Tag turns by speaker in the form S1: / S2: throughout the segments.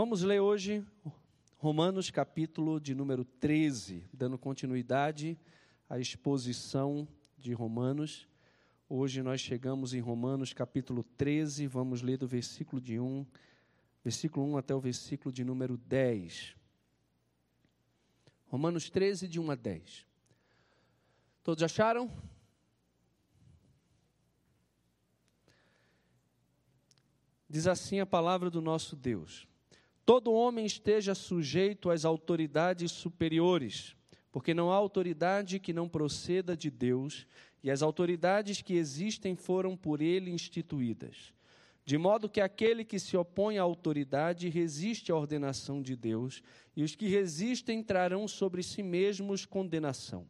S1: Vamos ler hoje Romanos, capítulo de número 13, dando continuidade à exposição de Romanos. Hoje nós chegamos em Romanos, capítulo 13, vamos ler do versículo de 1, versículo 1 até o versículo de número 10. Romanos 13, de 1 a 10. Todos acharam? Diz assim a palavra do nosso Deus: Todo homem esteja sujeito às autoridades superiores, porque não há autoridade que não proceda de Deus, e as autoridades que existem foram por ele instituídas. De modo que aquele que se opõe à autoridade resiste à ordenação de Deus, e os que resistem trarão sobre si mesmos condenação.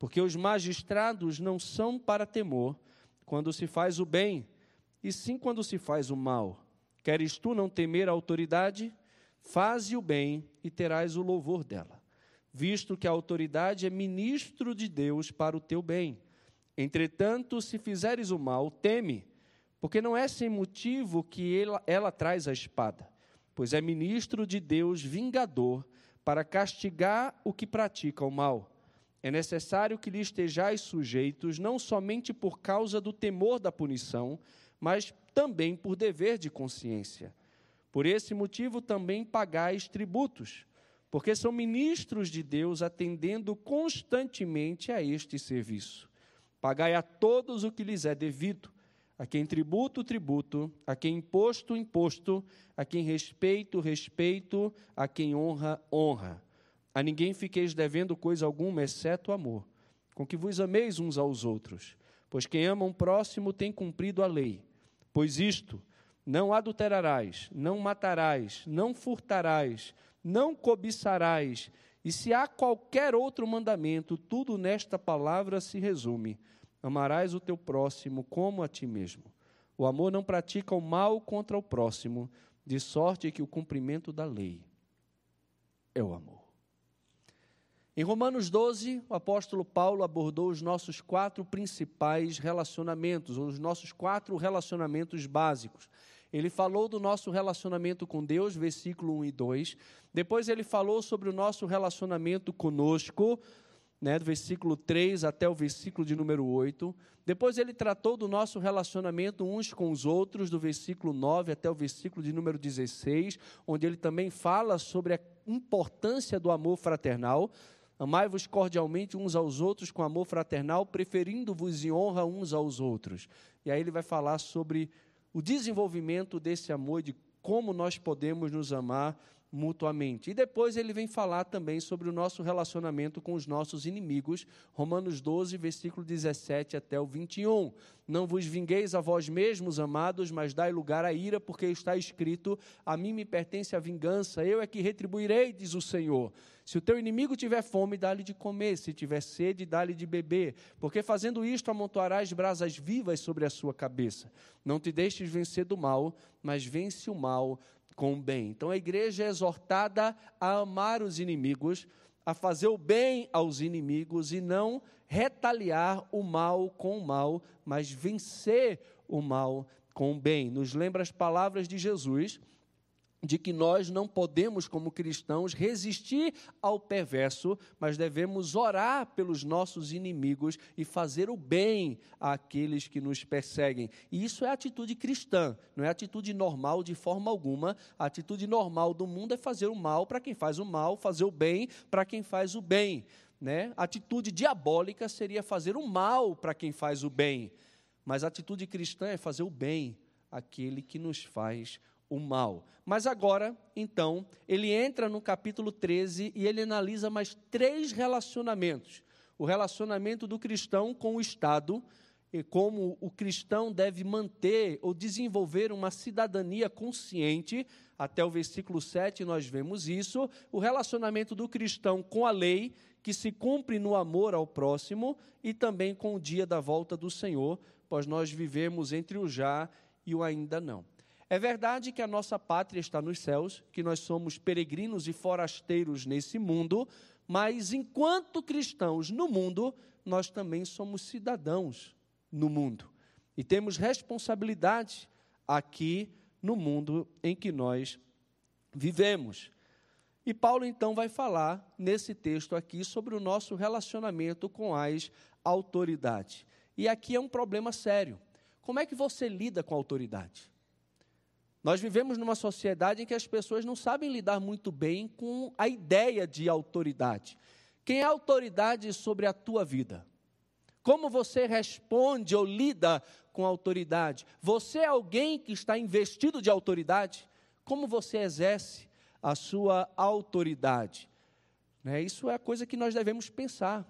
S1: Porque os magistrados não são para temor quando se faz o bem, e sim quando se faz o mal. Queres tu não temer a autoridade? Faze o bem e terás o louvor dela, visto que a autoridade é ministro de Deus para o teu bem. Entretanto, se fizeres o mal, teme, porque não é sem motivo que ela, ela traz a espada, pois é ministro de Deus vingador para castigar o que pratica o mal. É necessário que lhe estejais sujeitos, não somente por causa do temor da punição, mas também por dever de consciência. Por esse motivo também pagais tributos, porque são ministros de Deus atendendo constantemente a este serviço. Pagai a todos o que lhes é devido, a quem tributo, tributo, a quem imposto, imposto, a quem respeito, respeito, a quem honra, honra. A ninguém fiqueis devendo coisa alguma, exceto amor, com que vos ameis uns aos outros. Pois quem ama um próximo tem cumprido a lei. Pois isto, não adulterarás, não matarás, não furtarás, não cobiçarás, e se há qualquer outro mandamento, tudo nesta palavra se resume: amarás o teu próximo como a ti mesmo. O amor não pratica o mal contra o próximo, de sorte que o cumprimento da lei é o amor. Em Romanos 12, o apóstolo Paulo abordou os nossos quatro principais relacionamentos, os nossos quatro relacionamentos básicos. Ele falou do nosso relacionamento com Deus, versículo 1 e 2. Depois ele falou sobre o nosso relacionamento conosco, né, do versículo 3 até o versículo de número 8. Depois ele tratou do nosso relacionamento uns com os outros, do versículo 9 até o versículo de número 16, onde ele também fala sobre a importância do amor fraternal. Amai-vos cordialmente uns aos outros com amor fraternal, preferindo-vos em honra uns aos outros. E aí ele vai falar sobre o desenvolvimento desse amor, de como nós podemos nos amar mutuamente. E depois ele vem falar também sobre o nosso relacionamento com os nossos inimigos, Romanos 12, versículo 17 até o 21. Não vos vingueis a vós mesmos, amados, mas dai lugar à ira, porque está escrito: A mim me pertence a vingança, eu é que retribuirei, diz o Senhor. Se o teu inimigo tiver fome, dá-lhe de comer, se tiver sede, dá-lhe de beber, porque fazendo isto amontoarás brasas vivas sobre a sua cabeça. Não te deixes vencer do mal, mas vence o mal com o bem. Então a igreja é exortada a amar os inimigos, a fazer o bem aos inimigos e não retaliar o mal com o mal, mas vencer o mal com o bem. Nos lembra as palavras de Jesus de que nós não podemos, como cristãos, resistir ao perverso, mas devemos orar pelos nossos inimigos e fazer o bem àqueles que nos perseguem. E isso é atitude cristã, não é atitude normal de forma alguma. A atitude normal do mundo é fazer o mal para quem faz o mal, fazer o bem para quem faz o bem. Né? Atitude diabólica seria fazer o mal para quem faz o bem. Mas a atitude cristã é fazer o bem àquele que nos faz o o mal. Mas agora, então, ele entra no capítulo 13 e ele analisa mais três relacionamentos: o relacionamento do cristão com o Estado, e como o cristão deve manter ou desenvolver uma cidadania consciente. Até o versículo 7 nós vemos isso. O relacionamento do cristão com a lei, que se cumpre no amor ao próximo, e também com o dia da volta do Senhor, pois nós vivemos entre o já e o ainda não. É verdade que a nossa pátria está nos céus, que nós somos peregrinos e forasteiros nesse mundo, mas enquanto cristãos no mundo, nós também somos cidadãos no mundo. E temos responsabilidade aqui no mundo em que nós vivemos. E Paulo então vai falar nesse texto aqui sobre o nosso relacionamento com as autoridades. E aqui é um problema sério. Como é que você lida com a autoridade? Nós vivemos numa sociedade em que as pessoas não sabem lidar muito bem com a ideia de autoridade. Quem é autoridade sobre a tua vida? Como você responde ou lida com autoridade? Você é alguém que está investido de autoridade? Como você exerce a sua autoridade. Né? Isso é a coisa que nós devemos pensar.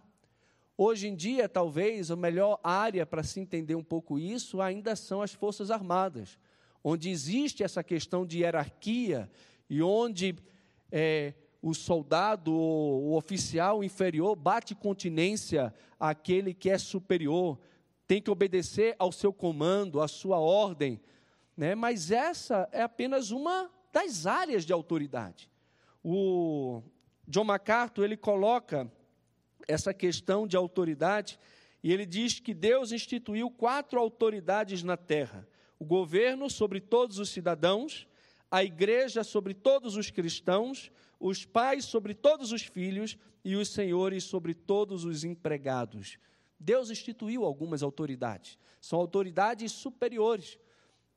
S1: Hoje em dia, talvez, a melhor área para se entender um pouco isso ainda são as Forças Armadas, onde existe essa questão de hierarquia e onde é, o soldado, o oficial inferior, bate continência àquele que é superior, tem que obedecer ao seu comando, à sua ordem. Né? Mas essa é apenas uma das áreas de autoridade. O John MacArthur, ele coloca essa questão de autoridade e ele diz que Deus instituiu quatro autoridades na terra: o governo sobre todos os cidadãos, a igreja sobre todos os cristãos, os pais sobre todos os filhos e os senhores sobre todos os empregados. Deus instituiu algumas autoridades, são autoridades superiores.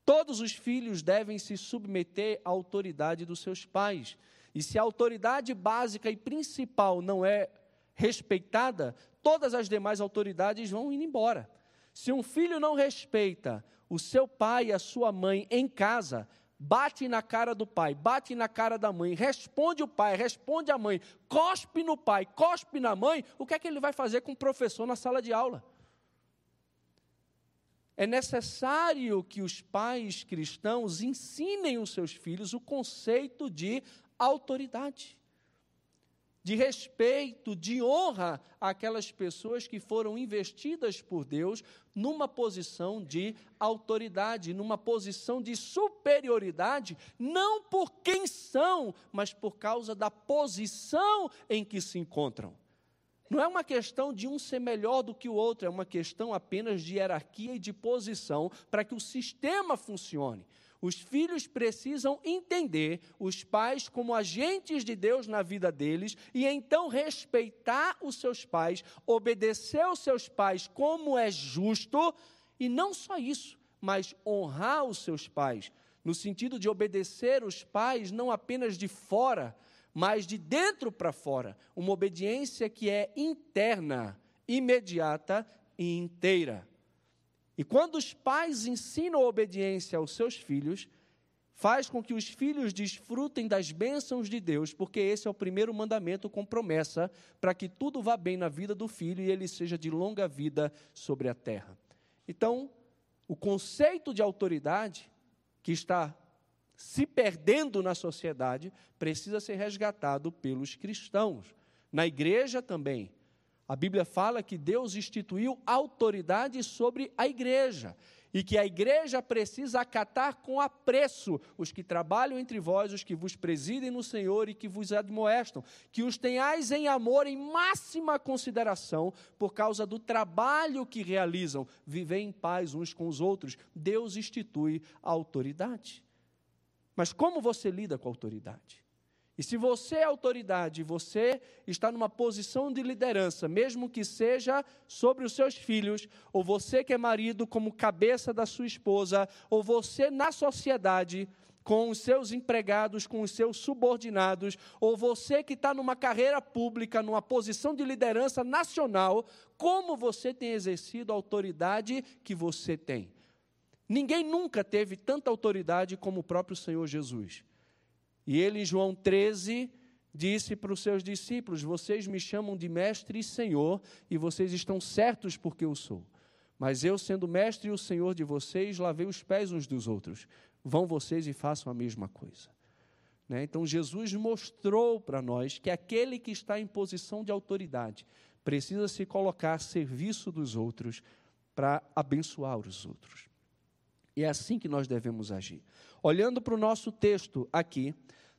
S1: Todos os filhos devem se submeter à autoridade dos seus pais. E se a autoridade básica e principal não é respeitada, todas as demais autoridades vão indo embora. Se um filho não respeita o seu pai e a sua mãe em casa, bate na cara do pai, bate na cara da mãe, responde o pai, responde a mãe, cospe no pai, cospe na mãe, o que é que ele vai fazer com o professor na sala de aula? É necessário que os pais cristãos ensinem os seus filhos o conceito de autoridade, de respeito, de honra àquelas pessoas que foram investidas por Deus numa posição de autoridade, numa posição de superioridade, não por quem são, mas por causa da posição em que se encontram. Não é uma questão de um ser melhor do que o outro, é uma questão apenas de hierarquia e de posição para que o sistema funcione. Os filhos precisam entender os pais como agentes de Deus na vida deles e então respeitar os seus pais, obedecer aos seus pais como é justo e não só isso, mas honrar os seus pais, no sentido de obedecer os pais não apenas de fora, mas de dentro para fora, uma obediência que é interna, imediata e inteira. E quando os pais ensinam a obediência aos seus filhos, faz com que os filhos desfrutem das bênçãos de Deus, porque esse é o primeiro mandamento com promessa para que tudo vá bem na vida do filho e ele seja de longa vida sobre a terra. Então, o conceito de autoridade que está se perdendo na sociedade, precisa ser resgatado pelos cristãos. Na igreja também. A Bíblia fala que Deus instituiu autoridade sobre a igreja e que a igreja precisa acatar com apreço os que trabalham entre vós, os que vos presidem no Senhor e que vos admoestam, que os tenhais em amor em máxima consideração por causa do trabalho que realizam, viver em paz uns com os outros. Deus institui a autoridade. Mas como você lida com a autoridade? E se você é autoridade, você está numa posição de liderança, mesmo que seja sobre os seus filhos, ou você que é marido como cabeça da sua esposa, ou você na sociedade, com os seus empregados, com os seus subordinados, ou você que está numa carreira pública, numa posição de liderança nacional, como você tem exercido a autoridade que você tem? Ninguém nunca teve tanta autoridade como o próprio Senhor Jesus. E ele, em João 13, disse para os seus discípulos: Vocês me chamam de mestre e senhor, e vocês estão certos porque eu sou. Mas eu, sendo mestre e o senhor de vocês, lavei os pés uns dos outros. Vão vocês e façam a mesma coisa. Né? Então, Jesus mostrou para nós que aquele que está em posição de autoridade precisa se colocar a serviço dos outros para abençoar os outros. E é assim que nós devemos agir. Olhando para o nosso texto aqui,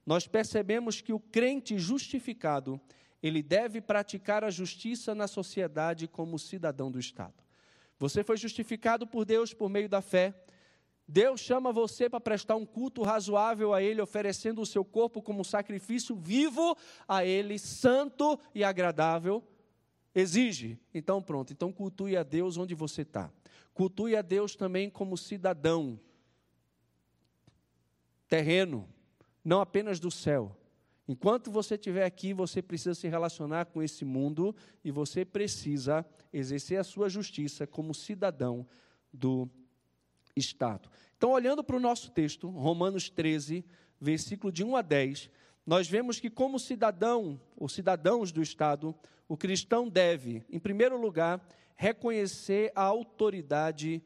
S1: nós percebemos que o crente justificado, ele deve praticar a justiça na sociedade como cidadão do Estado. Você foi justificado por Deus por meio da fé. Deus chama você para prestar um culto razoável a Ele, oferecendo o seu corpo como sacrifício vivo a Ele, santo e agradável. Exige. Então, pronto. Então, cultue a Deus onde você está. Cultue a Deus também como cidadão terreno, não apenas do céu. Enquanto você estiver aqui, você precisa se relacionar com esse mundo e você precisa exercer a sua justiça como cidadão do Estado. Então, olhando para o nosso texto, Romanos 13, versículo de 1 a 10, nós vemos que, como cidadão ou cidadãos do Estado, o cristão deve, em primeiro lugar, reconhecer a autoridade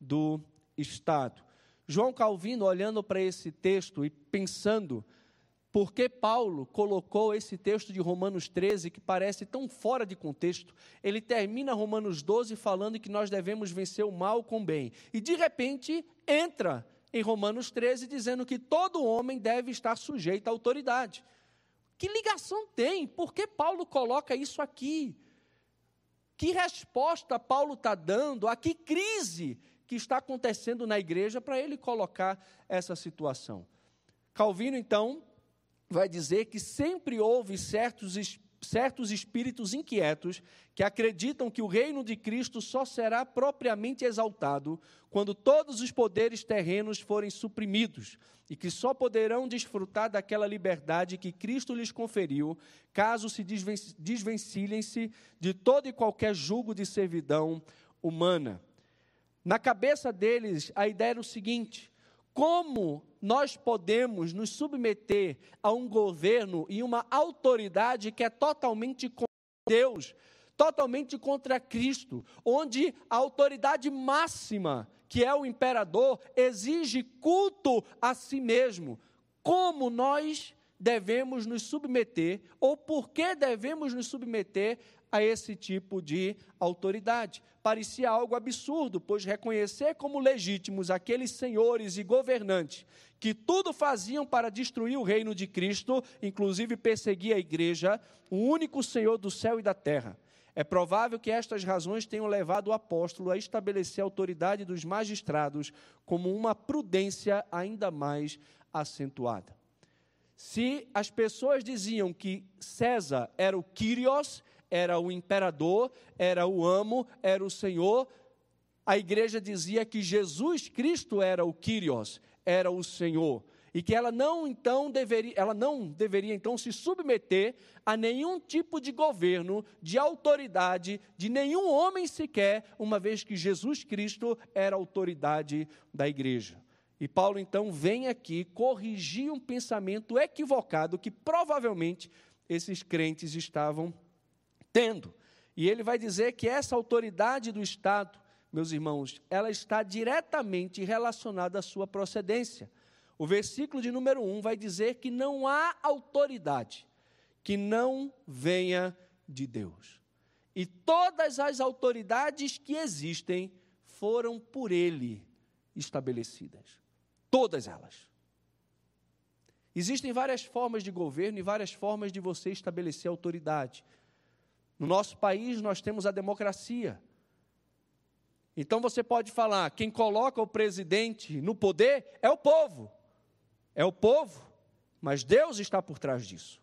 S1: do Estado. João Calvino, olhando para esse texto e pensando por que Paulo colocou esse texto de Romanos 13, que parece tão fora de contexto? Ele termina Romanos 12 falando que nós devemos vencer o mal com o bem. E de repente entra em Romanos 13 dizendo que todo homem deve estar sujeito à autoridade. Que ligação tem? Por que Paulo coloca isso aqui? Que resposta Paulo está dando? A que crise que está acontecendo na igreja para ele colocar essa situação? Calvino, então, vai dizer que sempre houve certos, certos espíritos inquietos que acreditam que o reino de Cristo só será propriamente exaltado quando todos os poderes terrenos forem suprimidos e que só poderão desfrutar daquela liberdade que Cristo lhes conferiu, caso se desvencilhem-se de todo e qualquer jugo de servidão humana. Na cabeça deles, a ideia era o seguinte: como nós podemos nos submeter a um governo e uma autoridade que é totalmente contra Deus, totalmente contra Cristo, onde a autoridade máxima, que é o imperador, exige culto a si mesmo. Como nós devemos nos submeter, ou por que devemos nos submeter a esse tipo de autoridade. Parecia algo absurdo, pois reconhecer como legítimos aqueles senhores e governantes que tudo faziam para destruir o reino de Cristo, inclusive perseguir a igreja, o único Senhor do céu e da terra. É provável que estas razões tenham levado o apóstolo a estabelecer a autoridade dos magistrados como uma prudência ainda mais acentuada. Se as pessoas diziam que César era o Kyrios, era o imperador, era o amo, era o Senhor. A igreja dizia que Jesus Cristo era o Kyrios, era o Senhor, e que ela não então deveria, ela não deveria então se submeter a nenhum tipo de governo, de autoridade, de nenhum homem sequer, uma vez que Jesus Cristo era a autoridade da igreja. E Paulo então vem aqui corrigir um pensamento equivocado que provavelmente esses crentes estavam tendo. E ele vai dizer que essa autoridade do Estado, meus irmãos, ela está diretamente relacionada à sua procedência. O versículo de número 1 vai dizer que não há autoridade que não venha de Deus. E todas as autoridades que existem foram por ele estabelecidas. Todas elas. Existem várias formas de governo e várias formas de você estabelecer autoridade. No nosso país, nós temos a democracia. Então você pode falar: quem coloca o presidente no poder é o povo. É o povo, mas Deus está por trás disso.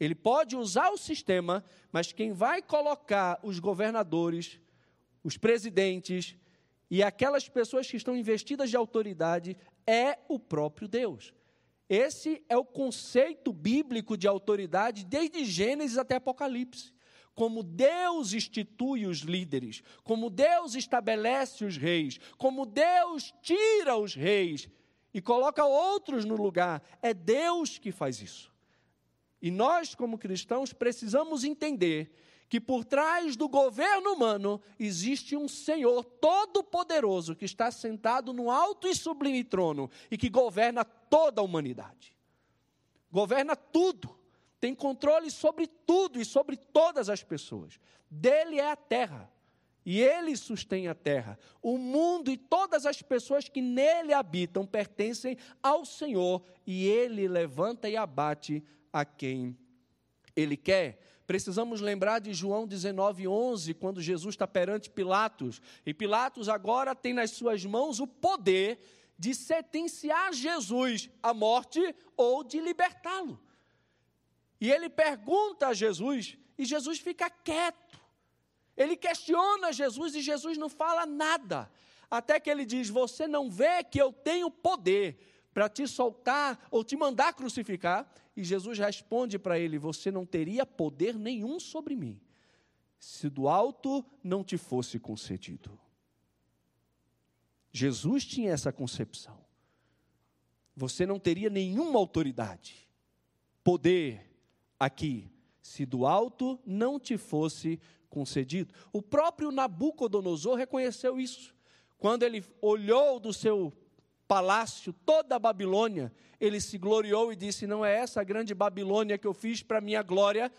S1: Ele pode usar o sistema, mas quem vai colocar os governadores, os presidentes e aquelas pessoas que estão investidas de autoridade é o próprio Deus. Esse é o conceito bíblico de autoridade desde Gênesis até Apocalipse como Deus institui os líderes, como Deus estabelece os reis, como Deus tira os reis e coloca outros no lugar. É Deus que faz isso. E nós, como cristãos, precisamos entender que por trás do governo humano existe um Senhor todo-poderoso que está sentado no alto e sublime trono e que governa toda a humanidade. Governa tudo tem controle sobre tudo e sobre todas as pessoas. Dele é a terra. E ele sustém a terra. O mundo e todas as pessoas que nele habitam pertencem ao Senhor, e ele levanta e abate a quem ele quer. Precisamos lembrar de João 19:11, quando Jesus está perante Pilatos, e Pilatos agora tem nas suas mãos o poder de sentenciar Jesus à morte ou de libertá-lo. E ele pergunta a Jesus, e Jesus fica quieto. Ele questiona Jesus e Jesus não fala nada. Até que ele diz: Você não vê que eu tenho poder para te soltar ou te mandar crucificar? E Jesus responde para ele: Você não teria poder nenhum sobre mim, se do alto não te fosse concedido. Jesus tinha essa concepção. Você não teria nenhuma autoridade, poder aqui, se do alto não te fosse concedido. O próprio Nabucodonosor reconheceu isso. Quando ele olhou do seu palácio toda a Babilônia, ele se gloriou e disse: Não é essa a grande Babilônia que eu fiz para minha glória.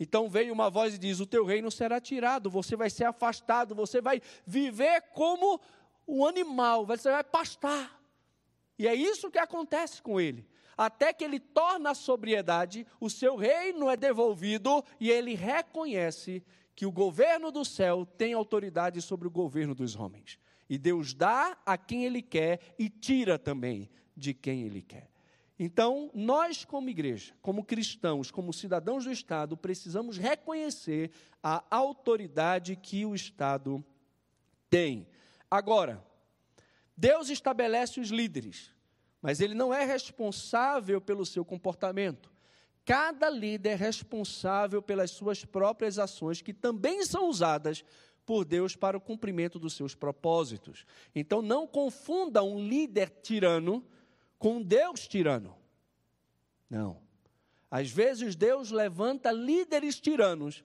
S1: Então veio uma voz e diz: O teu reino será tirado, você vai ser afastado, você vai viver como um animal, você vai pastar. E é isso que acontece com ele. Até que ele torna a sobriedade, o seu reino é devolvido e ele reconhece que o governo do céu tem autoridade sobre o governo dos homens. E Deus dá a quem Ele quer e tira também de quem Ele quer. Então, nós, como igreja, como cristãos, como cidadãos do Estado, precisamos reconhecer a autoridade que o Estado tem. Agora, Deus estabelece os líderes, mas Ele não é responsável pelo seu comportamento. Cada líder é responsável pelas suas próprias ações, que também são usadas por Deus para o cumprimento dos seus propósitos. Então não confunda um líder tirano com um Deus tirano. Não. Às vezes Deus levanta líderes tiranos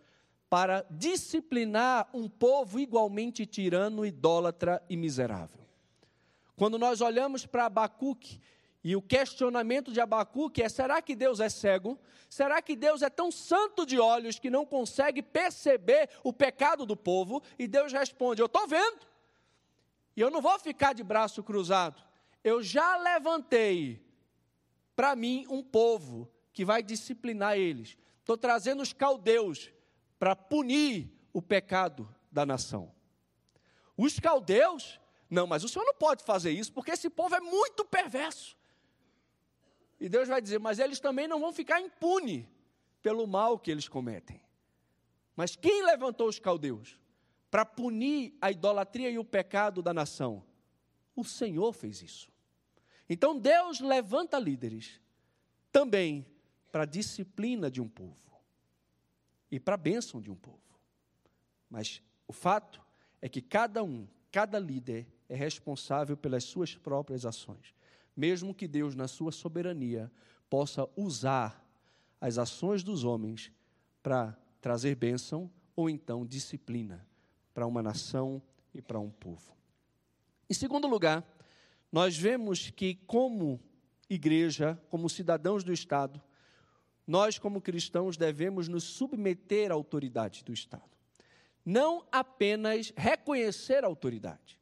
S1: para disciplinar um povo igualmente tirano, idólatra e miserável. Quando nós olhamos para Abacuque e o questionamento de Abacuque é: será que Deus é cego? Será que Deus é tão santo de olhos que não consegue perceber o pecado do povo? E Deus responde: Eu estou vendo. E eu não vou ficar de braço cruzado. Eu já levantei para mim um povo que vai disciplinar eles. Estou trazendo os caldeus para punir o pecado da nação. Os caldeus, não, mas o senhor não pode fazer isso porque esse povo é muito perverso. E Deus vai dizer: Mas eles também não vão ficar impunes pelo mal que eles cometem. Mas quem levantou os caldeus para punir a idolatria e o pecado da nação? O Senhor fez isso. Então Deus levanta líderes também para a disciplina de um povo e para a bênção de um povo. Mas o fato é que cada um, cada líder é responsável pelas suas próprias ações mesmo que Deus, na sua soberania, possa usar as ações dos homens para trazer bênção ou então disciplina para uma nação e para um povo. Em segundo lugar, nós vemos que, como igreja, como cidadãos do Estado, nós, como cristãos, devemos nos submeter à autoridade do Estado. Não apenas reconhecer a autoridade,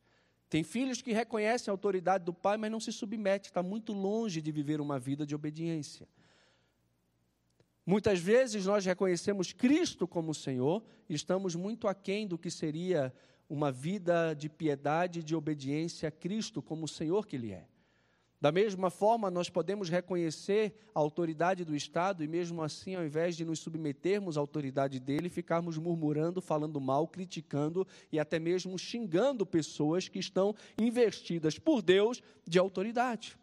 S1: tem filhos que reconhecem a autoridade do pai, mas não se submete, está muito longe de viver uma vida de obediência. Muitas vezes nós reconhecemos Cristo como Senhor e estamos muito aquém do que seria uma vida de piedade e de obediência a Cristo como o Senhor que Ele é. Da mesma forma, nós podemos reconhecer a autoridade do Estado e, mesmo assim, ao invés de nos submetermos à autoridade dele, ficarmos murmurando, falando mal, criticando e até mesmo xingando pessoas que estão investidas por Deus de autoridade.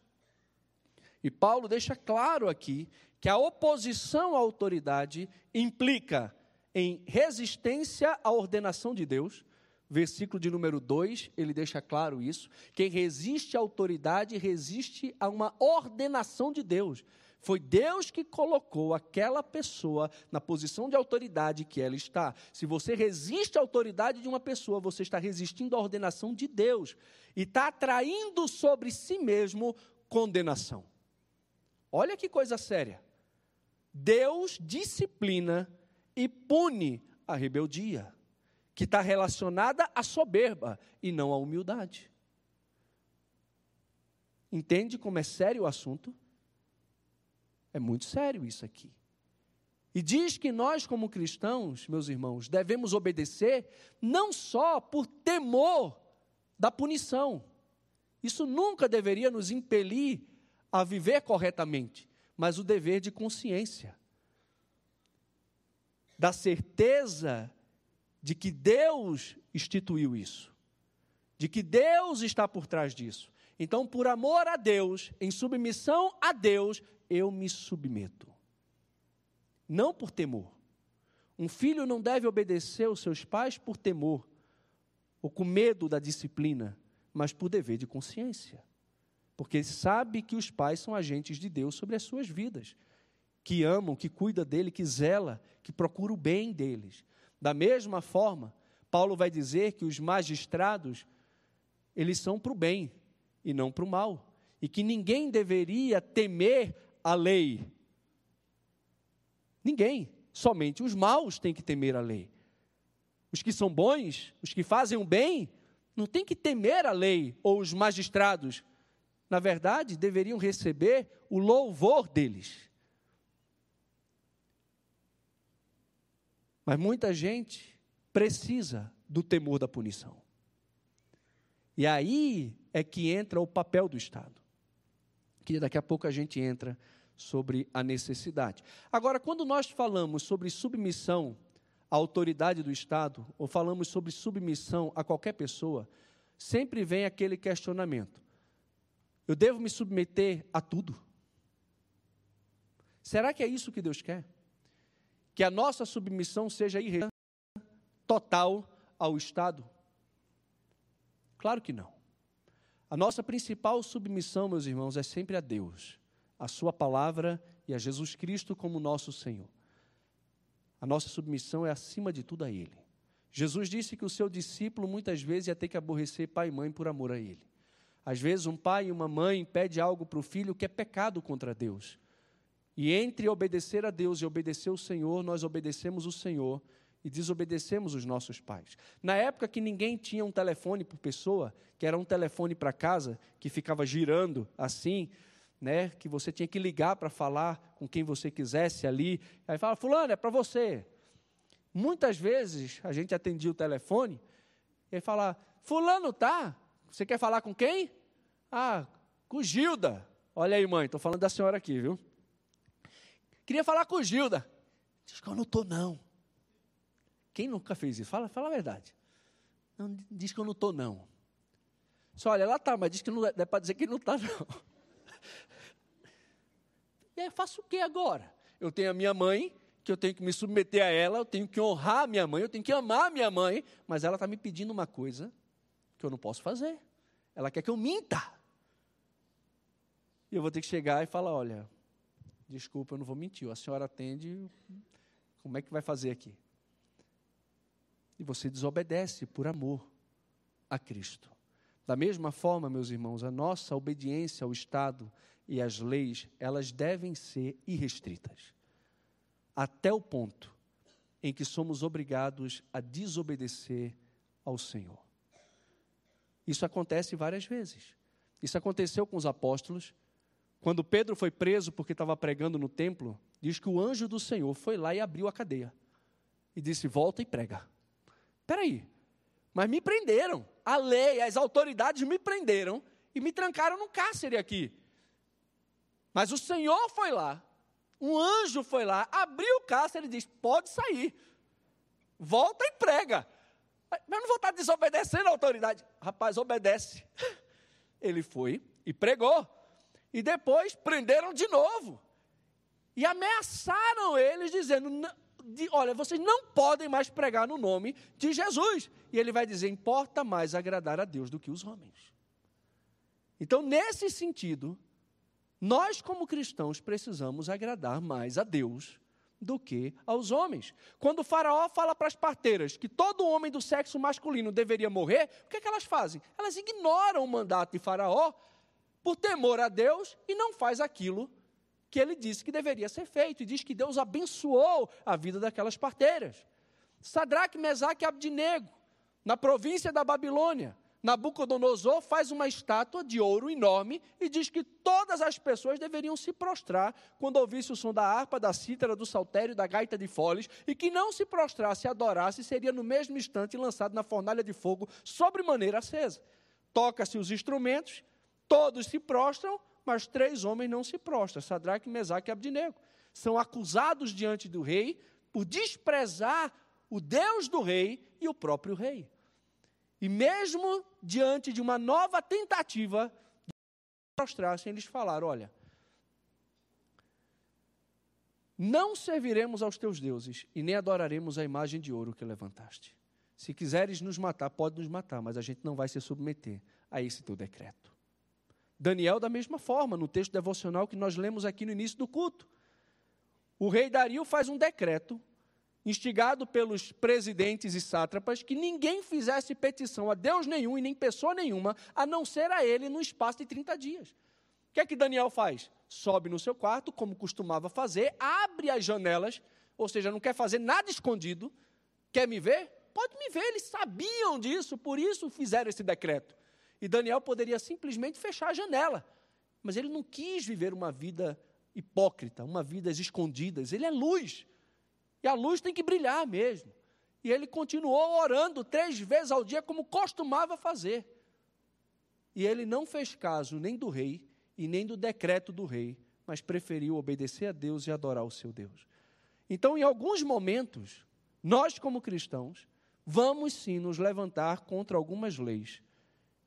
S1: E Paulo deixa claro aqui que a oposição à autoridade implica em resistência à ordenação de Deus versículo de número 2, ele deixa claro isso. Quem resiste à autoridade resiste a uma ordenação de Deus. Foi Deus que colocou aquela pessoa na posição de autoridade que ela está. Se você resiste à autoridade de uma pessoa, você está resistindo à ordenação de Deus e está atraindo sobre si mesmo condenação. Olha que coisa séria. Deus disciplina e pune a rebeldia que está relacionada à soberba e não à humildade. Entende como é sério o assunto? É muito sério isso aqui. E diz que nós, como cristãos, meus irmãos, devemos obedecer não só por temor da punição, Isso nunca deveria nos impelir a viver corretamente, mas o dever de consciência. Da certeza de que Deus instituiu isso, de que Deus está por trás disso. Então, por amor a Deus, em submissão a Deus, eu me submeto. Não por temor. Um filho não deve obedecer aos seus pais por temor ou com medo da disciplina, mas por dever de consciência. Porque sabe que os pais são agentes de Deus sobre as suas vidas, que amam, que cuida dele, que zela, que procura o bem deles. Da mesma forma, Paulo vai dizer que os magistrados, eles são para o bem e não para o mal, e que ninguém deveria temer a lei. Ninguém, somente os maus têm que temer a lei. Os que são bons, os que fazem o bem, não tem que temer a lei ou os magistrados. Na verdade, deveriam receber o louvor deles. Mas muita gente precisa do temor da punição. E aí é que entra o papel do Estado. Que daqui a pouco a gente entra sobre a necessidade. Agora, quando nós falamos sobre submissão à autoridade do Estado, ou falamos sobre submissão a qualquer pessoa, sempre vem aquele questionamento: eu devo me submeter a tudo? Será que é isso que Deus quer? Que a nossa submissão seja total ao Estado? Claro que não. A nossa principal submissão, meus irmãos, é sempre a Deus, a Sua palavra e a Jesus Cristo como nosso Senhor. A nossa submissão é acima de tudo a Ele. Jesus disse que o seu discípulo muitas vezes ia ter que aborrecer pai e mãe por amor a Ele. Às vezes, um pai e uma mãe pede algo para o filho que é pecado contra Deus. E entre obedecer a Deus e obedecer o Senhor, nós obedecemos o Senhor e desobedecemos os nossos pais. Na época que ninguém tinha um telefone por pessoa, que era um telefone para casa, que ficava girando assim, né, que você tinha que ligar para falar com quem você quisesse ali. Aí fala, fulano, é para você. Muitas vezes a gente atendia o telefone e ele fala, fulano tá? Você quer falar com quem? Ah, com Gilda. Olha aí, mãe, estou falando da senhora aqui, viu? Queria falar com Gilda. Diz que eu não estou, não. Quem nunca fez isso? Fala, fala a verdade. Não, diz que eu não estou, não. Só olha, ela está, mas diz que não é para dizer que não está, não. E aí, faço o que agora? Eu tenho a minha mãe, que eu tenho que me submeter a ela, eu tenho que honrar a minha mãe, eu tenho que amar a minha mãe, mas ela está me pedindo uma coisa que eu não posso fazer. Ela quer que eu minta. E eu vou ter que chegar e falar: olha, desculpa, eu não vou mentir, a senhora atende, como é que vai fazer aqui? e você desobedece por amor a Cristo. Da mesma forma, meus irmãos, a nossa obediência ao Estado e às leis, elas devem ser irrestritas, até o ponto em que somos obrigados a desobedecer ao Senhor. Isso acontece várias vezes. Isso aconteceu com os apóstolos. Quando Pedro foi preso porque estava pregando no templo, diz que o anjo do Senhor foi lá e abriu a cadeia e disse: Volta e prega. Peraí, mas me prenderam. A lei, as autoridades me prenderam e me trancaram no cárcere aqui. Mas o Senhor foi lá, um anjo foi lá, abriu o cárcere e disse: pode sair, volta e prega. Mas eu não vou estar desobedecendo a autoridade. Rapaz, obedece. Ele foi e pregou. E depois prenderam de novo. E ameaçaram eles, dizendo: olha, vocês não podem mais pregar no nome de Jesus. E ele vai dizer: importa mais agradar a Deus do que os homens. Então, nesse sentido, nós, como cristãos, precisamos agradar mais a Deus do que aos homens. Quando o faraó fala para as parteiras que todo homem do sexo masculino deveria morrer, o que, é que elas fazem? Elas ignoram o mandato de faraó por temor a Deus e não faz aquilo que ele disse que deveria ser feito, e diz que Deus abençoou a vida daquelas parteiras. Sadraque, Mesaque e Abdinego, na província da Babilônia, Nabucodonosor faz uma estátua de ouro enorme e diz que todas as pessoas deveriam se prostrar quando ouvisse o som da harpa, da cítara, do saltério, da gaita de foles, e que não se prostrasse e adorasse seria no mesmo instante lançado na fornalha de fogo sobre maneira acesa. toca-se os instrumentos, todos se prostram, mas três homens não se prostram: Sadraque, Mesaque e Abdinego. São acusados diante do rei por desprezar o Deus do rei e o próprio rei. E mesmo diante de uma nova tentativa de prostrar-se, eles falaram: olha, não serviremos aos teus deuses e nem adoraremos a imagem de ouro que levantaste. Se quiseres nos matar, pode nos matar, mas a gente não vai se submeter a esse teu decreto. Daniel, da mesma forma, no texto devocional que nós lemos aqui no início do culto. O rei Dario faz um decreto, instigado pelos presidentes e sátrapas, que ninguém fizesse petição a Deus nenhum e nem pessoa nenhuma, a não ser a ele, no espaço de 30 dias. O que é que Daniel faz? Sobe no seu quarto, como costumava fazer, abre as janelas, ou seja, não quer fazer nada escondido. Quer me ver? Pode me ver, eles sabiam disso, por isso fizeram esse decreto. E Daniel poderia simplesmente fechar a janela, mas ele não quis viver uma vida hipócrita, uma vida escondidas. Ele é luz, e a luz tem que brilhar mesmo. E ele continuou orando três vezes ao dia, como costumava fazer. E ele não fez caso nem do rei e nem do decreto do rei, mas preferiu obedecer a Deus e adorar o seu Deus. Então, em alguns momentos, nós, como cristãos, vamos sim nos levantar contra algumas leis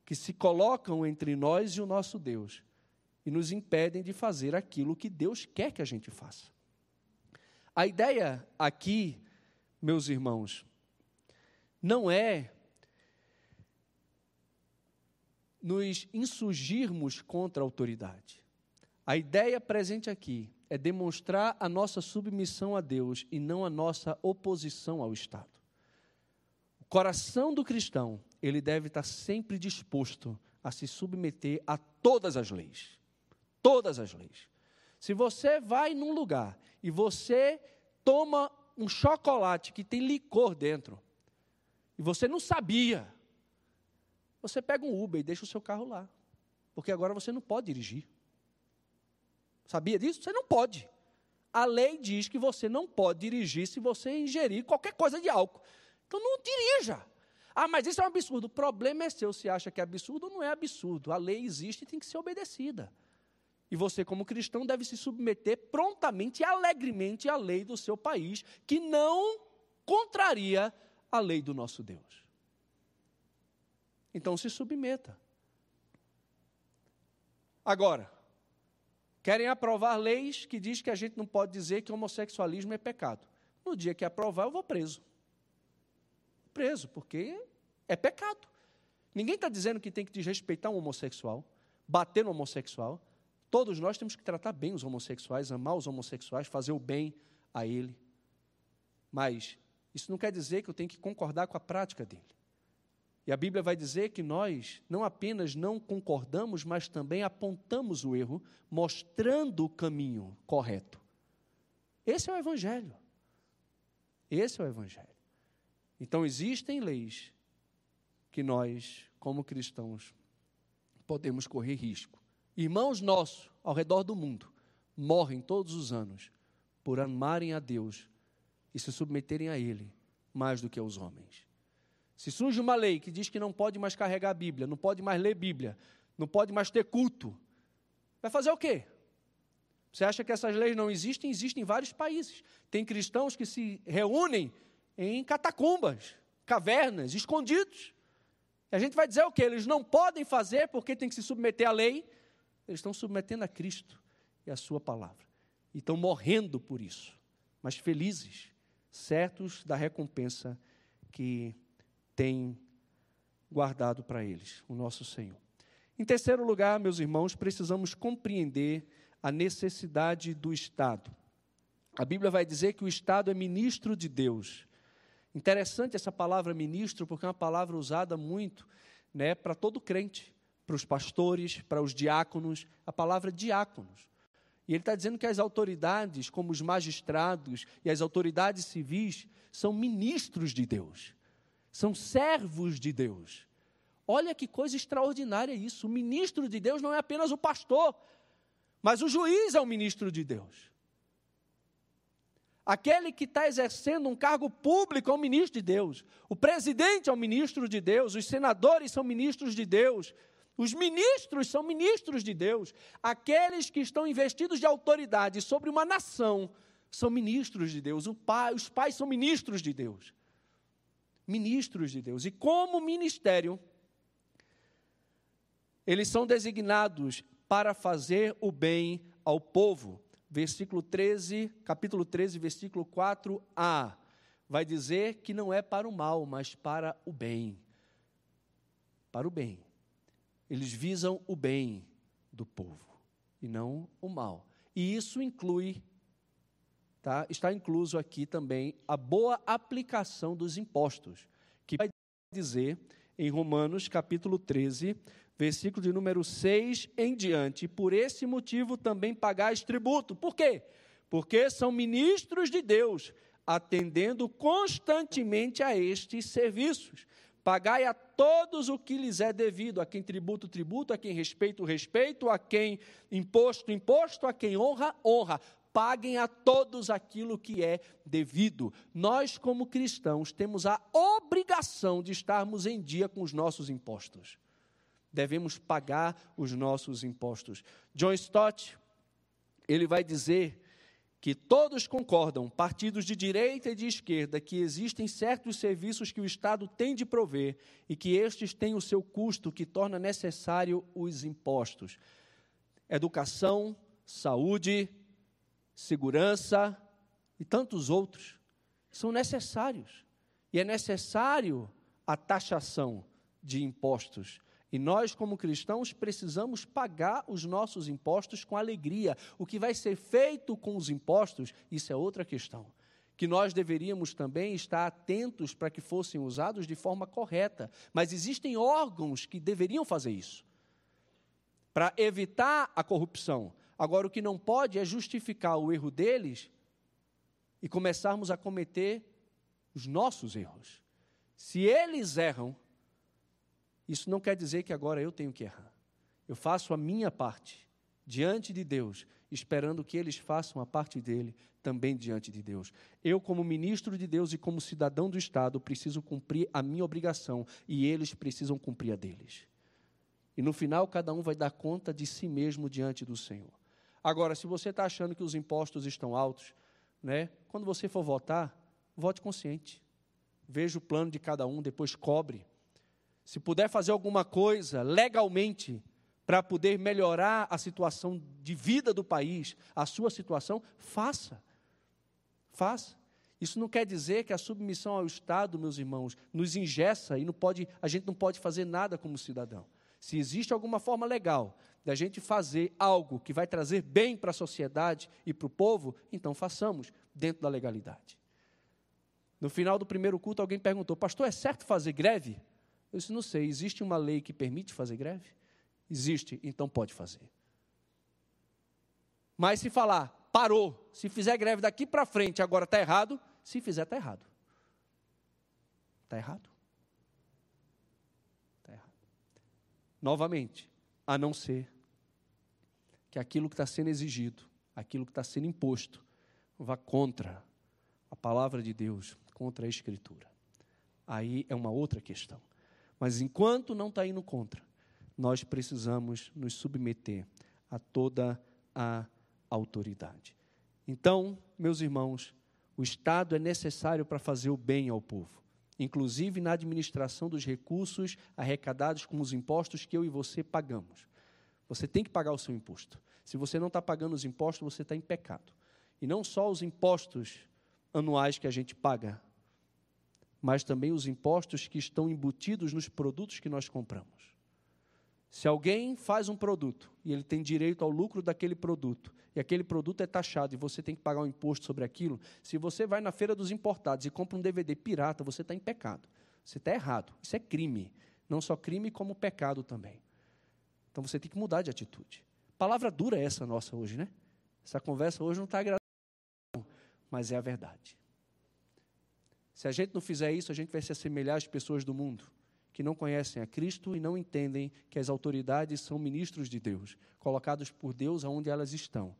S1: que se colocam entre nós e o nosso Deus e nos impedem de fazer aquilo que Deus quer que a gente faça. A ideia aqui, meus irmãos, não é nos insurgirmos contra a autoridade. A ideia presente aqui é demonstrar a nossa submissão a Deus e não a nossa oposição ao Estado coração do cristão, ele deve estar sempre disposto a se submeter a todas as leis. Todas as leis. Se você vai num lugar e você toma um chocolate que tem licor dentro, e você não sabia, você pega um Uber e deixa o seu carro lá. Porque agora você não pode dirigir. Sabia disso? Você não pode. A lei diz que você não pode dirigir se você ingerir qualquer coisa de álcool. Então não dirija. Ah, mas isso é um absurdo. O problema é seu se acha que é absurdo ou não é absurdo. A lei existe e tem que ser obedecida. E você, como cristão, deve se submeter prontamente e alegremente à lei do seu país, que não contraria a lei do nosso Deus. Então se submeta. Agora, querem aprovar leis que diz que a gente não pode dizer que homossexualismo é pecado. No dia que aprovar, eu vou preso preso, porque é pecado. Ninguém está dizendo que tem que desrespeitar um homossexual, bater no homossexual. Todos nós temos que tratar bem os homossexuais, amar os homossexuais, fazer o bem a ele. Mas isso não quer dizer que eu tenho que concordar com a prática dele. E a Bíblia vai dizer que nós não apenas não concordamos, mas também apontamos o erro, mostrando o caminho correto. Esse é o Evangelho. Esse é o Evangelho. Então, existem leis que nós, como cristãos, podemos correr risco. Irmãos nossos ao redor do mundo morrem todos os anos por amarem a Deus e se submeterem a Ele mais do que aos homens. Se surge uma lei que diz que não pode mais carregar a Bíblia, não pode mais ler Bíblia, não pode mais ter culto, vai fazer o quê? Você acha que essas leis não existem? Existem em vários países. Tem cristãos que se reúnem em catacumbas, cavernas, escondidos. E a gente vai dizer o que? Eles não podem fazer porque tem que se submeter à lei. Eles estão submetendo a Cristo e a Sua palavra. E estão morrendo por isso, mas felizes, certos da recompensa que tem guardado para eles, o nosso Senhor. Em terceiro lugar, meus irmãos, precisamos compreender a necessidade do Estado. A Bíblia vai dizer que o Estado é ministro de Deus Interessante essa palavra ministro, porque é uma palavra usada muito né, para todo crente, para os pastores, para os diáconos, a palavra diáconos. E ele está dizendo que as autoridades, como os magistrados e as autoridades civis, são ministros de Deus, são servos de Deus. Olha que coisa extraordinária isso. O ministro de Deus não é apenas o pastor, mas o juiz é o ministro de Deus. Aquele que está exercendo um cargo público é um ministro de Deus. O presidente é um ministro de Deus. Os senadores são ministros de Deus. Os ministros são ministros de Deus. Aqueles que estão investidos de autoridade sobre uma nação são ministros de Deus. Pai, os pais são ministros de Deus. Ministros de Deus. E como ministério, eles são designados para fazer o bem ao povo. Versículo 13, capítulo 13, versículo 4a. Vai dizer que não é para o mal, mas para o bem. Para o bem. Eles visam o bem do povo e não o mal. E isso inclui, tá? está incluso aqui também a boa aplicação dos impostos, que vai dizer em Romanos capítulo 13, versículo de número 6 em diante. Por esse motivo também pagais tributo. Por quê? Porque são ministros de Deus, atendendo constantemente a estes serviços. Pagai a todos o que lhes é devido, a quem tributo, tributo, a quem respeito, respeito, a quem imposto, imposto, a quem honra, honra. Paguem a todos aquilo que é devido. Nós, como cristãos, temos a obrigação de estarmos em dia com os nossos impostos devemos pagar os nossos impostos. John Stott, ele vai dizer que todos concordam, partidos de direita e de esquerda, que existem certos serviços que o Estado tem de prover e que estes têm o seu custo que torna necessário os impostos. Educação, saúde, segurança e tantos outros são necessários. E é necessário a taxação de impostos. E nós, como cristãos, precisamos pagar os nossos impostos com alegria. O que vai ser feito com os impostos, isso é outra questão. Que nós deveríamos também estar atentos para que fossem usados de forma correta. Mas existem órgãos que deveriam fazer isso para evitar a corrupção. Agora, o que não pode é justificar o erro deles e começarmos a cometer os nossos erros. Se eles erram, isso não quer dizer que agora eu tenho que errar. Eu faço a minha parte diante de Deus, esperando que eles façam a parte dele também diante de Deus. Eu, como ministro de Deus e como cidadão do Estado, preciso cumprir a minha obrigação e eles precisam cumprir a deles. E no final, cada um vai dar conta de si mesmo diante do Senhor. Agora, se você está achando que os impostos estão altos, né, quando você for votar, vote consciente. Veja o plano de cada um, depois cobre se puder fazer alguma coisa legalmente para poder melhorar a situação de vida do país, a sua situação, faça. Faça. Isso não quer dizer que a submissão ao Estado, meus irmãos, nos ingessa e não pode, a gente não pode fazer nada como cidadão. Se existe alguma forma legal da gente fazer algo que vai trazer bem para a sociedade e para o povo, então façamos dentro da legalidade. No final do primeiro culto, alguém perguntou: Pastor, é certo fazer greve? Eu disse, não sei, existe uma lei que permite fazer greve? Existe, então pode fazer. Mas se falar, parou, se fizer greve daqui para frente, agora está errado, se fizer, está errado. Está errado. Está errado. Novamente, a não ser que aquilo que está sendo exigido, aquilo que está sendo imposto, vá contra a palavra de Deus, contra a Escritura. Aí é uma outra questão. Mas enquanto não está indo contra, nós precisamos nos submeter a toda a autoridade. Então, meus irmãos, o Estado é necessário para fazer o bem ao povo, inclusive na administração dos recursos arrecadados com os impostos que eu e você pagamos. Você tem que pagar o seu imposto. Se você não está pagando os impostos, você está em pecado. E não só os impostos anuais que a gente paga, mas também os impostos que estão embutidos nos produtos que nós compramos. Se alguém faz um produto e ele tem direito ao lucro daquele produto, e aquele produto é taxado e você tem que pagar um imposto sobre aquilo, se você vai na feira dos importados e compra um DVD pirata, você está em pecado. Você está errado. Isso é crime. Não só crime, como pecado também. Então você tem que mudar de atitude. Palavra dura é essa nossa hoje, né? Essa conversa hoje não está agradável, mas é a verdade. Se a gente não fizer isso, a gente vai se assemelhar às pessoas do mundo que não conhecem a Cristo e não entendem que as autoridades são ministros de Deus, colocados por Deus aonde elas estão.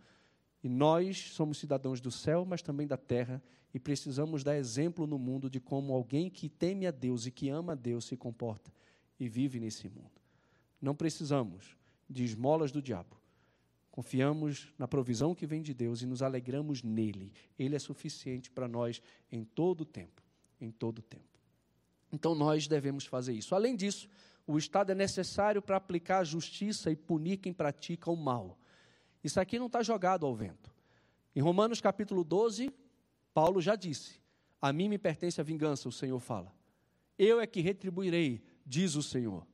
S1: E nós somos cidadãos do céu, mas também da terra, e precisamos dar exemplo no mundo de como alguém que teme a Deus e que ama a Deus se comporta e vive nesse mundo. Não precisamos de esmolas do diabo. Confiamos na provisão que vem de Deus e nos alegramos nele. Ele é suficiente para nós em todo o tempo, em todo o tempo. Então nós devemos fazer isso. Além disso, o Estado é necessário para aplicar a justiça e punir quem pratica o mal. Isso aqui não está jogado ao vento. Em Romanos capítulo 12, Paulo já disse: A mim me pertence a vingança, o Senhor fala. Eu é que retribuirei, diz o Senhor.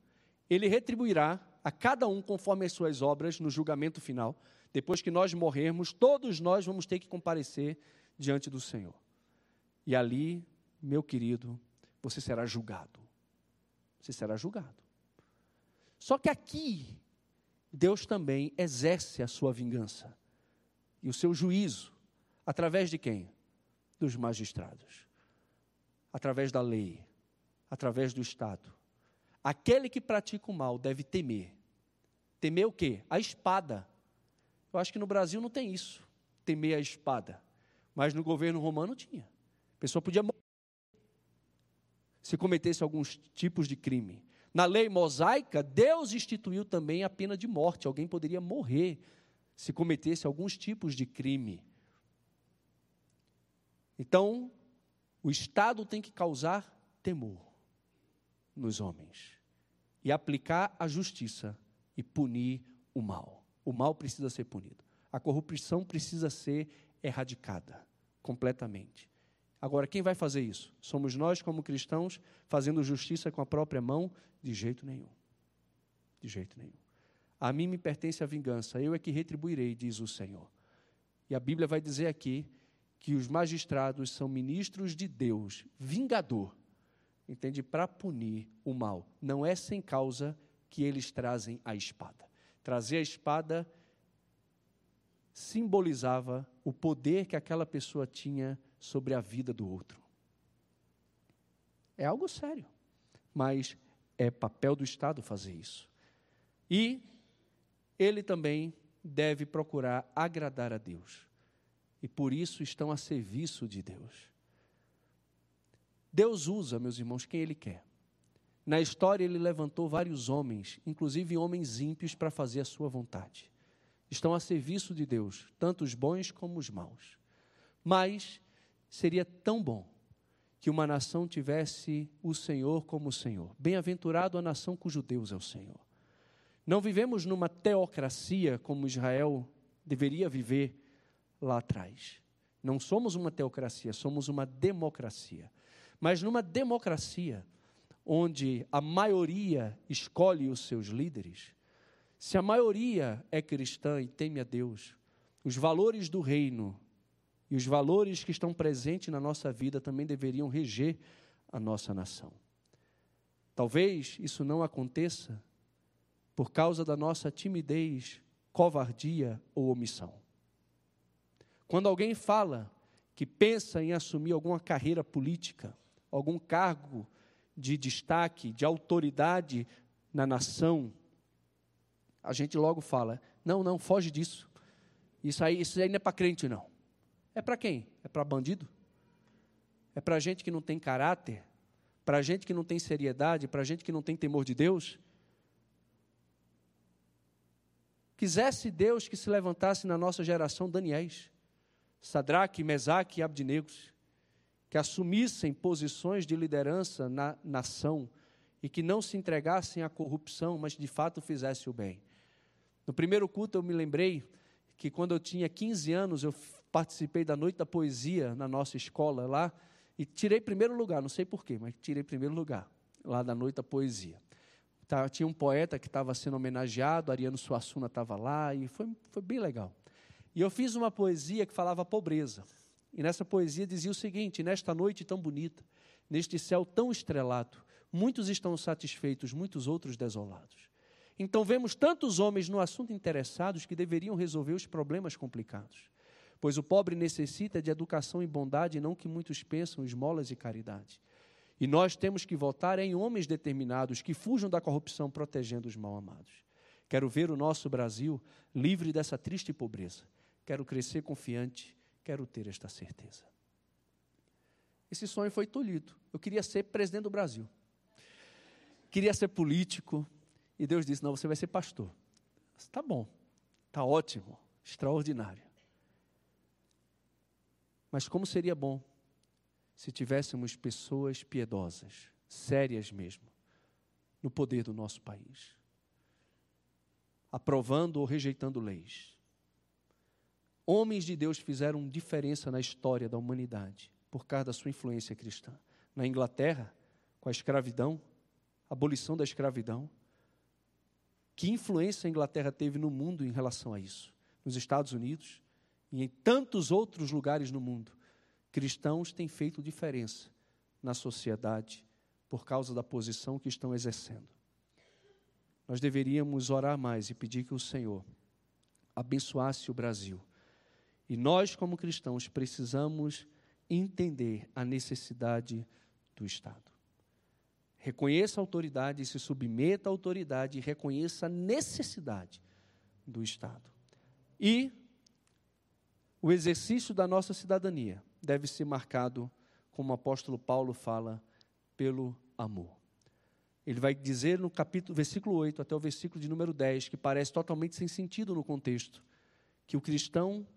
S1: Ele retribuirá a cada um conforme as suas obras no julgamento final. Depois que nós morrermos, todos nós vamos ter que comparecer diante do Senhor. E ali, meu querido, você será julgado. Você será julgado. Só que aqui, Deus também exerce a sua vingança e o seu juízo. Através de quem? Dos magistrados. Através da lei. Através do Estado. Aquele que pratica o mal deve temer. Temer o quê? A espada. Eu acho que no Brasil não tem isso. Temer a espada. Mas no governo romano tinha. A pessoa podia morrer se cometesse alguns tipos de crime. Na lei mosaica, Deus instituiu também a pena de morte. Alguém poderia morrer se cometesse alguns tipos de crime. Então, o Estado tem que causar temor nos homens e aplicar a justiça e punir o mal. O mal precisa ser punido. A corrupção precisa ser erradicada completamente. Agora, quem vai fazer isso? Somos nós, como cristãos, fazendo justiça com a própria mão? De jeito nenhum. De jeito nenhum. A mim me pertence a vingança, eu é que retribuirei, diz o Senhor. E a Bíblia vai dizer aqui que os magistrados são ministros de Deus, vingador, entende? Para punir o mal. Não é sem causa que eles trazem a espada. Trazer a espada simbolizava o poder que aquela pessoa tinha sobre a vida do outro. É algo sério, mas é papel do Estado fazer isso. E ele também deve procurar agradar a Deus. E por isso estão a serviço de Deus. Deus usa, meus irmãos, quem Ele quer. Na história, Ele levantou vários homens, inclusive homens ímpios, para fazer a sua vontade. Estão a serviço de Deus, tanto os bons como os maus. Mas seria tão bom que uma nação tivesse o Senhor como Senhor. Bem-aventurado a nação cujo Deus é o Senhor. Não vivemos numa teocracia como Israel deveria viver lá atrás. Não somos uma teocracia, somos uma democracia. Mas numa democracia, onde a maioria escolhe os seus líderes, se a maioria é cristã e teme a Deus, os valores do reino e os valores que estão presentes na nossa vida também deveriam reger a nossa nação. Talvez isso não aconteça por causa da nossa timidez, covardia ou omissão. Quando alguém fala que pensa em assumir alguma carreira política, algum cargo de destaque, de autoridade na nação, a gente logo fala: não, não, foge disso. Isso aí, isso aí não é para crente, não. É para quem? É para bandido? É para gente que não tem caráter? Para gente que não tem seriedade? Para gente que não tem temor de Deus? Quisesse Deus que se levantasse na nossa geração Daniéis, Sadraque, Mesaque e Abdinegos, que assumissem posições de liderança na nação e que não se entregassem à corrupção, mas de fato fizessem o bem. No primeiro culto eu me lembrei que quando eu tinha 15 anos eu participei da Noite da Poesia na nossa escola lá e tirei primeiro lugar, não sei porquê, mas tirei primeiro lugar lá da Noite da Poesia. Tá, tinha um poeta que estava sendo homenageado, Ariano Suassuna estava lá e foi, foi bem legal. E eu fiz uma poesia que falava pobreza. E nessa poesia dizia o seguinte: Nesta noite tão bonita, neste céu tão estrelado, muitos estão satisfeitos, muitos outros desolados. Então vemos tantos homens no assunto interessados que deveriam resolver os problemas complicados. Pois o pobre necessita de educação e bondade, não que muitos pensam esmolas e caridade. E nós temos que votar em homens determinados que fujam da corrupção, protegendo os mal-amados. Quero ver o nosso Brasil livre dessa triste pobreza. quero crescer confiante, quero ter esta certeza. Esse sonho foi tolhido. Eu queria ser presidente do Brasil. Queria ser político. E Deus disse: Não, você vai ser pastor. Está bom, está ótimo, extraordinário. Mas como seria bom se tivéssemos pessoas piedosas, sérias mesmo, no poder do nosso país, aprovando ou rejeitando leis. Homens de Deus fizeram diferença na história da humanidade por causa da sua influência cristã. Na Inglaterra, com a escravidão, a abolição da escravidão. Que influência a Inglaterra teve no mundo em relação a isso? Nos Estados Unidos e em tantos outros lugares no mundo, cristãos têm feito diferença na sociedade por causa da posição que estão exercendo. Nós deveríamos orar mais e pedir que o Senhor abençoasse o Brasil. E nós, como cristãos, precisamos entender a necessidade do Estado. Reconheça a autoridade, se submeta à autoridade reconheça a necessidade do Estado. E o exercício da nossa cidadania deve ser marcado, como o apóstolo Paulo fala, pelo amor. Ele vai dizer no capítulo, versículo 8 até o versículo de número 10, que parece totalmente sem sentido no contexto, que o cristão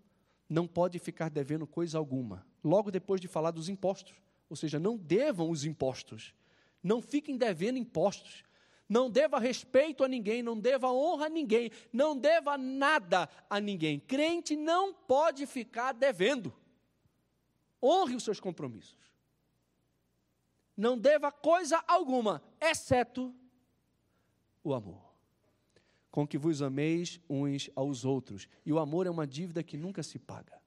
S1: não pode ficar devendo coisa alguma. Logo depois de falar dos impostos, ou seja, não devam os impostos. Não fiquem devendo impostos. Não deva respeito a ninguém, não deva honra a ninguém, não deva nada a ninguém. Crente não pode ficar devendo. Honre os seus compromissos. Não deva coisa alguma, exceto o amor com que vos ameis uns aos outros. E o amor é uma dívida que nunca se paga.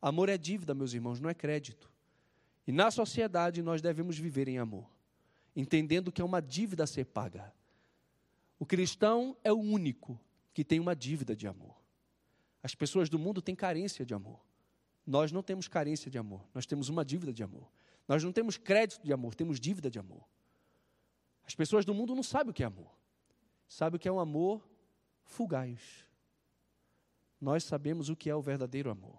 S1: Amor é dívida, meus irmãos, não é crédito. E na sociedade nós devemos viver em amor, entendendo que é uma dívida a ser paga. O cristão é o único que tem uma dívida de amor. As pessoas do mundo têm carência de amor. Nós não temos carência de amor, nós temos uma dívida de amor. Nós não temos crédito de amor, temos dívida de amor. As pessoas do mundo não sabem o que é amor. Sabem o que é um amor fugaz. Nós sabemos o que é o verdadeiro amor,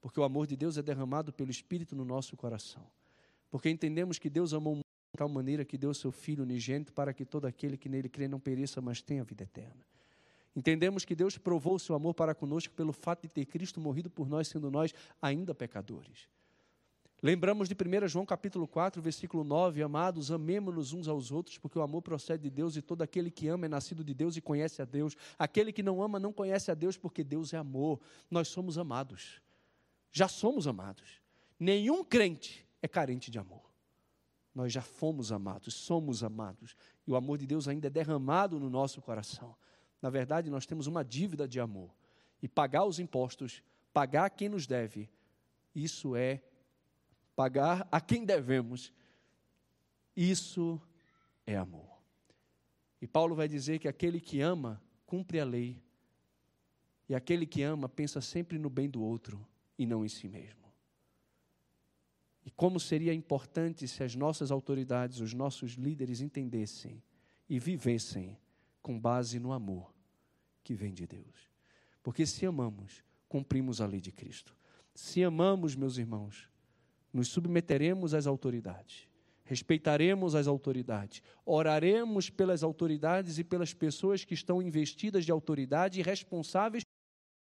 S1: porque o amor de Deus é derramado pelo Espírito no nosso coração. Porque entendemos que Deus amou de tal maneira que deu seu Filho unigênito para que todo aquele que nele crê não pereça, mas tenha vida eterna. Entendemos que Deus provou o seu amor para conosco pelo fato de ter Cristo morrido por nós, sendo nós ainda pecadores. Lembramos de 1 João capítulo 4, versículo 9, amados, amemos-nos uns aos outros, porque o amor procede de Deus e todo aquele que ama é nascido de Deus e conhece a Deus. Aquele que não ama não conhece a Deus, porque Deus é amor. Nós somos amados. Já somos amados. Nenhum crente é carente de amor. Nós já fomos amados, somos amados. E o amor de Deus ainda é derramado no nosso coração. Na verdade, nós temos uma dívida de amor. E pagar os impostos, pagar quem nos deve, isso é pagar a quem devemos. Isso é amor. E Paulo vai dizer que aquele que ama cumpre a lei, e aquele que ama pensa sempre no bem do outro e não em si mesmo. E como seria importante se as nossas autoridades, os nossos líderes entendessem e vivessem com base no amor que vem de Deus. Porque se amamos, cumprimos a lei de Cristo. Se amamos, meus irmãos, nos submeteremos às autoridades, respeitaremos as autoridades, oraremos pelas autoridades e pelas pessoas que estão investidas de autoridade e responsáveis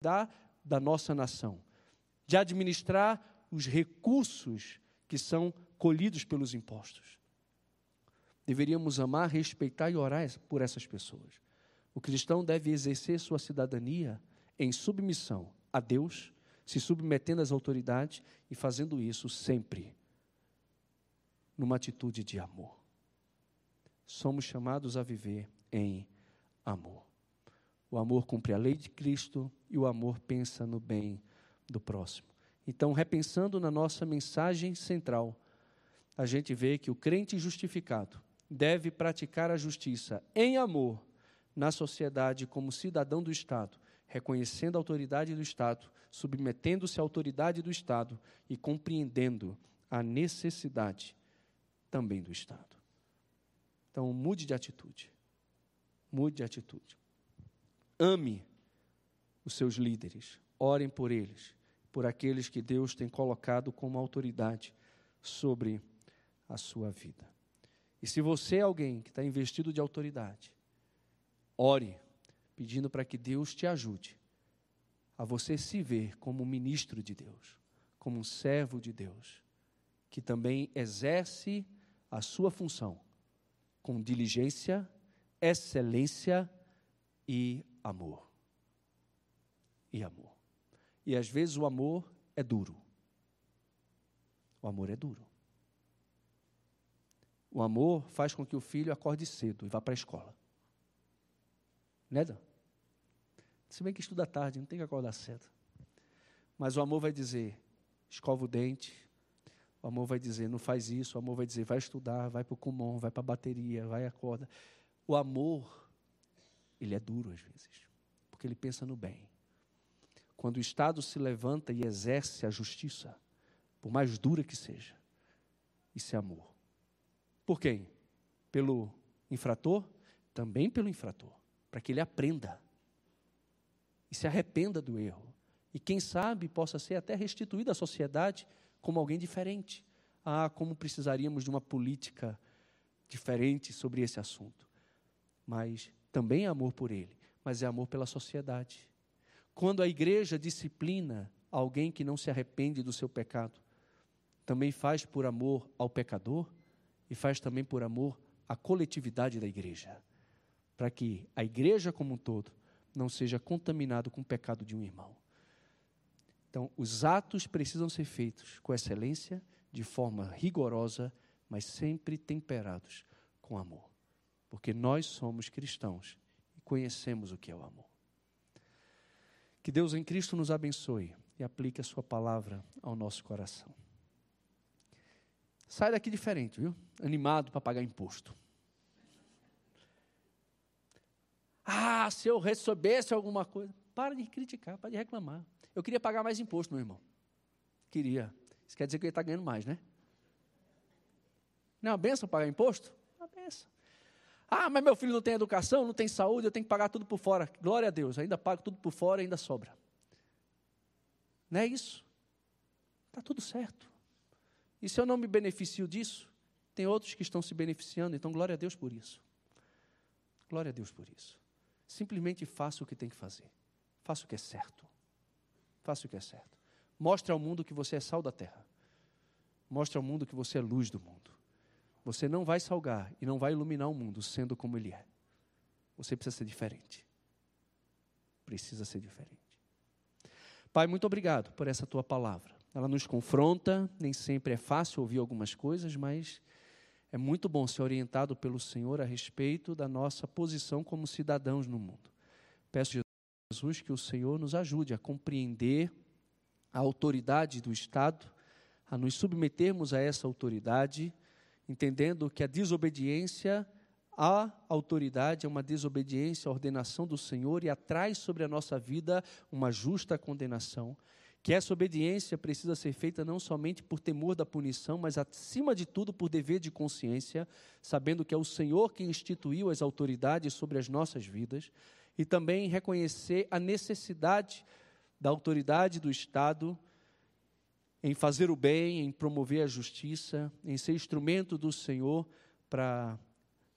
S1: da, da nossa nação, de administrar os recursos que são colhidos pelos impostos. Deveríamos amar, respeitar e orar por essas pessoas. O cristão deve exercer sua cidadania em submissão a Deus se submetendo às autoridades e fazendo isso sempre numa atitude de amor. Somos chamados a viver em amor. O amor cumpre a lei de Cristo e o amor pensa no bem do próximo. Então, repensando na nossa mensagem central, a gente vê que o crente justificado deve praticar a justiça em amor na sociedade como cidadão do Estado, reconhecendo a autoridade do Estado, submetendo-se à autoridade do Estado e compreendendo a necessidade também do Estado. Então, mude de atitude. Mude de atitude. Ame os seus líderes. orem por eles, por aqueles que Deus tem colocado como autoridade sobre a sua vida. E se você é alguém que está investido de autoridade, ore pedindo para que Deus te ajude a você se ver como um ministro de Deus, como um servo de Deus, que também exerce a sua função com diligência, excelência e amor. E amor. E às vezes o amor é duro. O amor é duro. O amor faz com que o filho acorde cedo e vá para a escola. Né, Dan? Se bem que estuda tarde, não tem que acordar cedo. Mas o amor vai dizer: escova o dente. O amor vai dizer: não faz isso. O amor vai dizer: vai estudar, vai para o comum, vai para a bateria, vai acorda. O amor, ele é duro às vezes, porque ele pensa no bem. Quando o Estado se levanta e exerce a justiça, por mais dura que seja, isso é amor. Por quem? Pelo infrator? Também pelo infrator, para que ele aprenda e se arrependa do erro. E quem sabe possa ser até restituído à sociedade como alguém diferente. Ah, como precisaríamos de uma política diferente sobre esse assunto. Mas também é amor por ele, mas é amor pela sociedade. Quando a igreja disciplina alguém que não se arrepende do seu pecado, também faz por amor ao pecador e faz também por amor à coletividade da igreja, para que a igreja como um todo não seja contaminado com o pecado de um irmão. Então, os atos precisam ser feitos com excelência, de forma rigorosa, mas sempre temperados com amor. Porque nós somos cristãos e conhecemos o que é o amor. Que Deus em Cristo nos abençoe e aplique a Sua palavra ao nosso coração. Sai daqui diferente, viu? Animado para pagar imposto. Ah, se eu recebesse alguma coisa. Para de criticar, para de reclamar. Eu queria pagar mais imposto, meu irmão. Queria. Isso quer dizer que ele está ganhando mais, né? Não é uma benção pagar imposto? É uma benção. Ah, mas meu filho não tem educação, não tem saúde, eu tenho que pagar tudo por fora. Glória a Deus, ainda pago tudo por fora ainda sobra. Não é isso? Está tudo certo. E se eu não me beneficio disso, tem outros que estão se beneficiando, então glória a Deus por isso. Glória a Deus por isso. Simplesmente faça o que tem que fazer. Faça o que é certo. Faça o que é certo. Mostre ao mundo que você é sal da terra. Mostre ao mundo que você é luz do mundo. Você não vai salgar e não vai iluminar o mundo sendo como ele é. Você precisa ser diferente. Precisa ser diferente. Pai, muito obrigado por essa tua palavra. Ela nos confronta, nem sempre é fácil ouvir algumas coisas, mas é muito bom ser orientado pelo Senhor a respeito da nossa posição como cidadãos no mundo. Peço, Jesus, que o Senhor nos ajude a compreender a autoridade do Estado, a nos submetermos a essa autoridade, entendendo que a desobediência à autoridade é uma desobediência à ordenação do Senhor e atrai sobre a nossa vida uma justa condenação que essa obediência precisa ser feita não somente por temor da punição, mas acima de tudo por dever de consciência, sabendo que é o Senhor que instituiu as autoridades sobre as nossas vidas, e também reconhecer a necessidade da autoridade do Estado em fazer o bem, em promover a justiça, em ser instrumento do Senhor para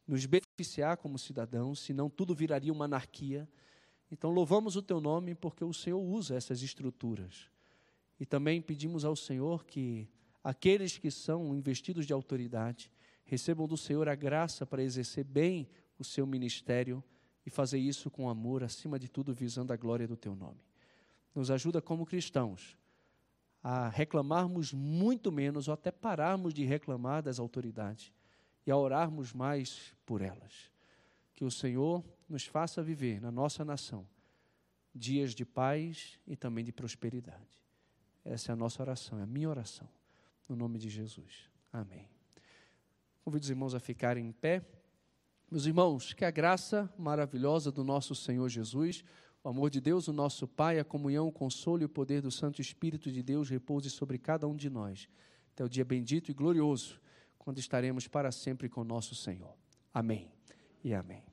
S1: nos beneficiar como cidadãos, senão tudo viraria uma anarquia. Então louvamos o teu nome porque o Senhor usa essas estruturas. E também pedimos ao Senhor que aqueles que são investidos de autoridade recebam do Senhor a graça para exercer bem o seu ministério e fazer isso com amor, acima de tudo visando a glória do teu nome. Nos ajuda como cristãos a reclamarmos muito menos ou até pararmos de reclamar das autoridades e a orarmos mais por elas. Que o Senhor nos faça viver na nossa nação dias de paz e também de prosperidade. Essa é a nossa oração, é a minha oração. No nome de Jesus. Amém. Convido os irmãos a ficarem em pé. Meus irmãos, que a graça maravilhosa do nosso Senhor Jesus, o amor de Deus, o nosso Pai, a comunhão, o consolo e o poder do Santo Espírito de Deus repouse sobre cada um de nós. Até o dia bendito e glorioso, quando estaremos para sempre com nosso Senhor. Amém e amém.